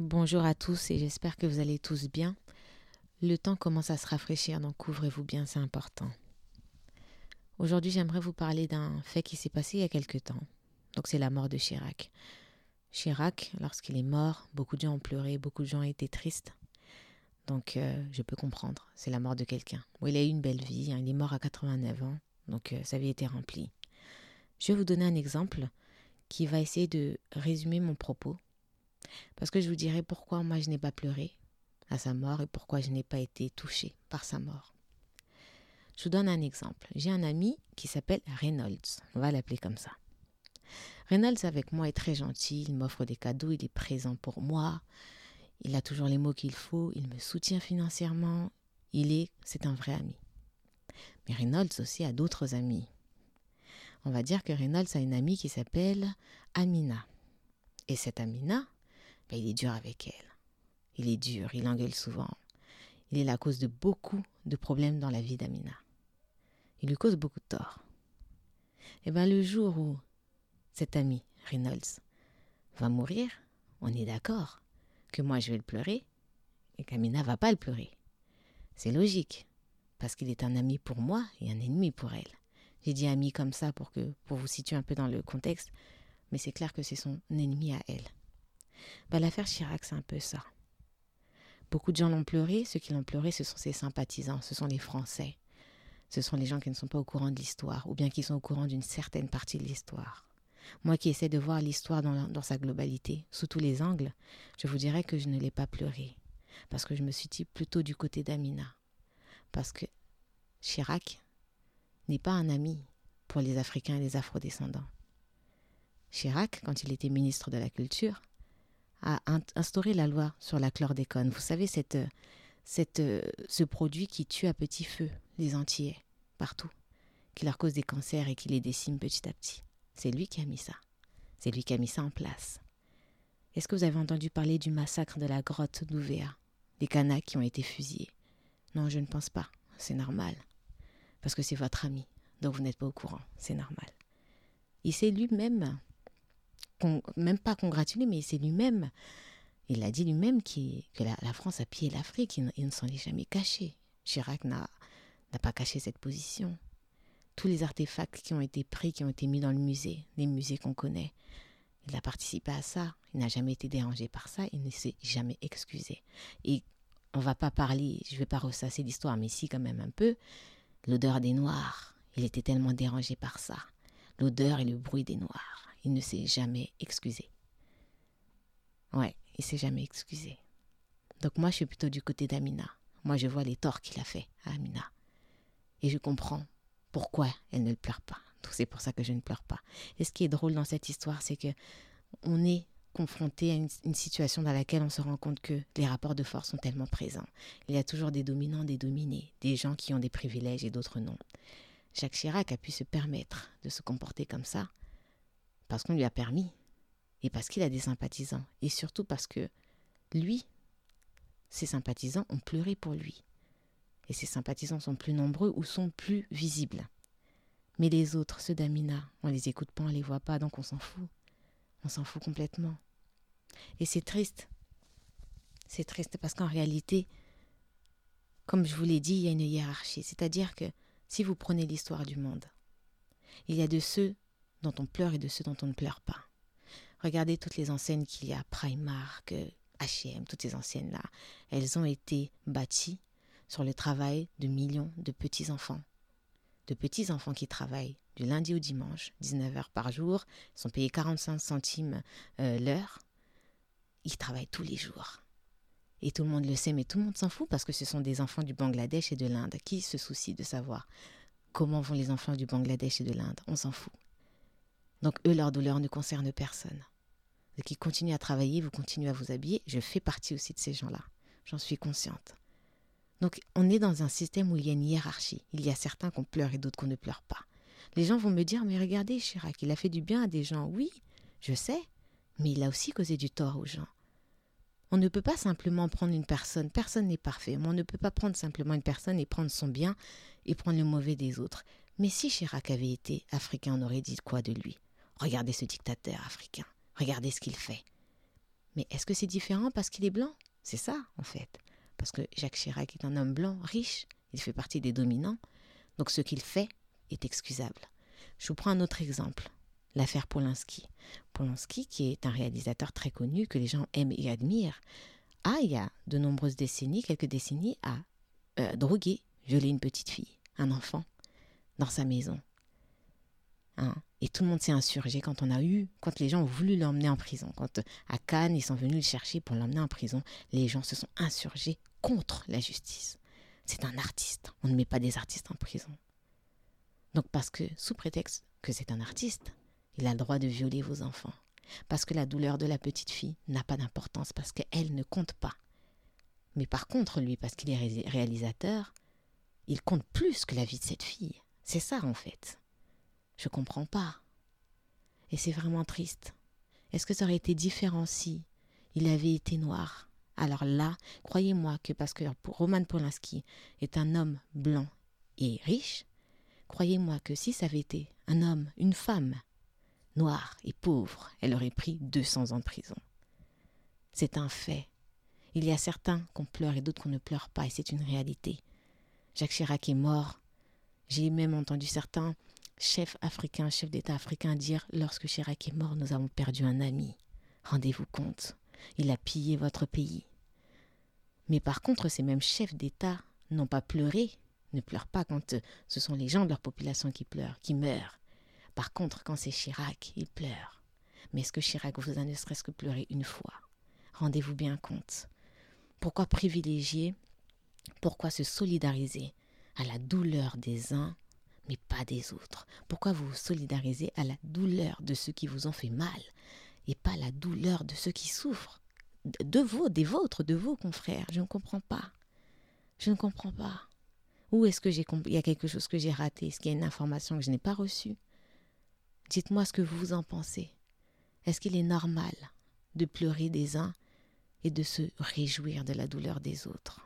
Bonjour à tous et j'espère que vous allez tous bien. Le temps commence à se rafraîchir, donc couvrez-vous bien, c'est important. Aujourd'hui, j'aimerais vous parler d'un fait qui s'est passé il y a quelque temps. Donc c'est la mort de Chirac. Chirac, lorsqu'il est mort, beaucoup de gens ont pleuré, beaucoup de gens été tristes. Donc euh, je peux comprendre, c'est la mort de quelqu'un. il a eu une belle vie, hein, il est mort à 89 ans, donc euh, sa vie était remplie. Je vais vous donner un exemple qui va essayer de résumer mon propos parce que je vous dirai pourquoi moi je n'ai pas pleuré à sa mort et pourquoi je n'ai pas été touchée par sa mort. Je vous donne un exemple. J'ai un ami qui s'appelle Reynolds. On va l'appeler comme ça. Reynolds avec moi est très gentil, il m'offre des cadeaux, il est présent pour moi, il a toujours les mots qu'il faut, il me soutient financièrement, il est, c'est un vrai ami. Mais Reynolds aussi a d'autres amis. On va dire que Reynolds a une amie qui s'appelle Amina. Et cette Amina, il est dur avec elle. Il est dur, il engueule souvent. Il est la cause de beaucoup de problèmes dans la vie d'Amina. Il lui cause beaucoup de tort. Eh bien le jour où cet ami, Reynolds, va mourir, on est d'accord que moi je vais le pleurer et qu'Amina va pas le pleurer. C'est logique, parce qu'il est un ami pour moi et un ennemi pour elle. J'ai dit ami comme ça pour que pour vous situer un peu dans le contexte, mais c'est clair que c'est son ennemi à elle. Bah, l'affaire Chirac, c'est un peu ça. Beaucoup de gens l'ont pleuré. Ceux qui l'ont pleuré, ce sont ses sympathisants, ce sont les Français. Ce sont les gens qui ne sont pas au courant de l'histoire, ou bien qui sont au courant d'une certaine partie de l'histoire. Moi qui essaie de voir l'histoire dans, dans, sa globalité, sous tous les angles, je vous dirais que je ne l'ai pas pleuré. Parce que je me suis dit plutôt du côté d'Amina. Parce que Chirac n'est pas un ami pour les Africains et les Afrodescendants. Chirac, quand il était ministre de la Culture, a instauré la loi sur la chlordécone. Vous savez, cette, cette, ce produit qui tue à petit feu les Antillais, partout, qui leur cause des cancers et qui les décime petit à petit. C'est lui qui a mis ça. C'est lui qui a mis ça en place. Est-ce que vous avez entendu parler du massacre de la grotte d'Ouvéa? Des Kanaks qui ont été fusillés Non, je ne pense pas. C'est normal. Parce que c'est votre ami. Donc vous n'êtes pas au courant. C'est normal. Il s'est lui-même même pas congratulé, mais c'est lui-même. Il a dit lui-même que la, France a pillé l'Afrique. Il, ne s'en est jamais caché. Chirac n'a pas caché cette position. Tous les artefacts qui ont été pris, qui ont été mis dans le musée, les musées qu'on connaît, il a participé à ça. Il n'a jamais été dérangé par ça. Il ne s'est jamais excusé. Et on va pas parler, je vais pas ressasser l'histoire, mais si quand même un peu. L'odeur des Noirs. Il était tellement dérangé par ça. L'odeur et le bruit des Noirs il ne s'est jamais excusé. Ouais, il s'est jamais excusé. Donc moi, je suis plutôt du côté d'Amina. Moi, je vois les torts qu'il a fait à Amina. Et je comprends pourquoi elle ne pleure pas. C'est pour ça que je ne pleure pas. Et ce qui est drôle dans cette histoire, c'est que on est confronté à une, une, situation dans laquelle on se rend compte que les rapports de force sont tellement présents. Il y a toujours des dominants, des dominés, des gens qui ont des privilèges et d'autres non. Jacques Chirac a pu se permettre de se comporter comme ça parce qu'on lui a permis, et parce qu'il a des sympathisants, et surtout parce que lui, ses sympathisants ont pleuré pour lui. Et ses sympathisants sont plus nombreux ou sont plus visibles. Mais les autres, ceux d'Amina, on les écoute pas, on les voit pas, donc on s'en fout. On s'en fout complètement. Et c'est triste. C'est triste parce qu'en réalité, comme je vous l'ai dit, il y a une hiérarchie. C'est-à-dire que si vous prenez l'histoire du monde, il y a de ceux dont on pleure et de ceux dont on ne pleure pas. Regardez toutes les enseignes qu'il y a, Primark, H&M, toutes ces enseignes-là. Elles ont été bâties sur le travail de millions de petits-enfants. De petits-enfants qui travaillent du lundi au dimanche, 19 heures par jour, sont payés 45 centimes euh, l'heure. Ils travaillent tous les jours. Et tout le monde le sait, mais tout le monde s'en fout parce que ce sont des enfants du Bangladesh et de l'Inde. Qui se soucie de savoir comment vont les enfants du Bangladesh et de l'Inde? On s'en fout. Donc eux, leur douleur ne concerne personne. Vous qui continuent à travailler, vous continuez à vous habiller. Je fais partie aussi de ces gens-là. J'en suis consciente. Donc on est dans un système où il y a une hiérarchie. Il y a certains qu'on pleure et d'autres qu'on ne pleure pas. Les gens vont me dire, mais regardez Chirac, il a fait du bien à des gens. Oui, je sais, mais il a aussi causé du tort aux gens. On ne peut pas simplement prendre une personne, personne n'est parfait, mais on ne peut pas prendre simplement une personne et prendre son bien et prendre le mauvais des autres. Mais si Chirac avait été africain, on aurait dit quoi de lui? Regardez ce dictateur africain. Regardez ce qu'il fait. Mais est-ce que c'est différent parce qu'il est blanc? C'est ça, en fait. Parce que Jacques Chirac est un homme blanc, riche, il fait partie des dominants, donc ce qu'il fait est excusable. Je vous prends un autre exemple, l'affaire Polanski. Polanski, qui est un réalisateur très connu, que les gens aiment et admirent, a, il y a de nombreuses décennies, quelques décennies, a euh, drogué, violé une petite fille, un enfant, dans sa maison. Hein? Et tout le monde s'est insurgé quand on a eu, quand les gens ont voulu l'emmener en prison. Quand à Cannes, ils sont venus le chercher pour l'emmener en prison, les gens se sont insurgés contre la justice. C'est un artiste. On ne met pas des artistes en prison. Donc parce que, sous prétexte que c'est un artiste, il a le droit de violer vos enfants. Parce que la douleur de la petite fille n'a pas d'importance, parce qu'elle ne compte pas. Mais par contre, lui, parce qu'il est réalisateur, il compte plus que la vie de cette fille. C'est ça en fait. Je comprends pas. Et c'est vraiment triste. Est-ce que ça aurait été différent si il avait été noir? Alors là, croyez-moi que parce que Roman Polanski est un homme blanc et riche, croyez-moi que si ça avait été un homme, une femme, noire et pauvre, elle aurait pris 200 ans de prison. C'est un fait. Il y a certains qu'on pleure et d'autres qu'on ne pleure pas, et c'est une réalité. Jacques Chirac est mort. J'ai même entendu certains chef africain, chef d'État africain dire Lorsque Chirac est mort, nous avons perdu un ami. Rendez-vous compte, il a pillé votre pays. Mais par contre, ces mêmes chefs d'État n'ont pas pleuré, ne pleurent pas quand ce sont les gens de leur population qui pleurent, qui meurent. Par contre, quand c'est Chirac, ils pleurent. Mais est-ce que Chirac vous a ne serait-ce que pleuré une fois? Rendez-vous bien compte. Pourquoi privilégier Pourquoi se solidariser à la douleur des uns mais pas des autres Pourquoi vous vous solidarisez à la douleur de ceux qui vous ont fait mal et pas la douleur de ceux qui souffrent? De vous, des vôtres, de vos confrères Je ne comprends pas. Je ne comprends pas. Où est-ce que j'ai il y a quelque chose que j'ai raté? Est-ce qu'il y a une information que je n'ai pas reçue? Dites-moi ce que vous en pensez. Est-ce qu'il est normal de pleurer des uns et de se réjouir de la douleur des autres?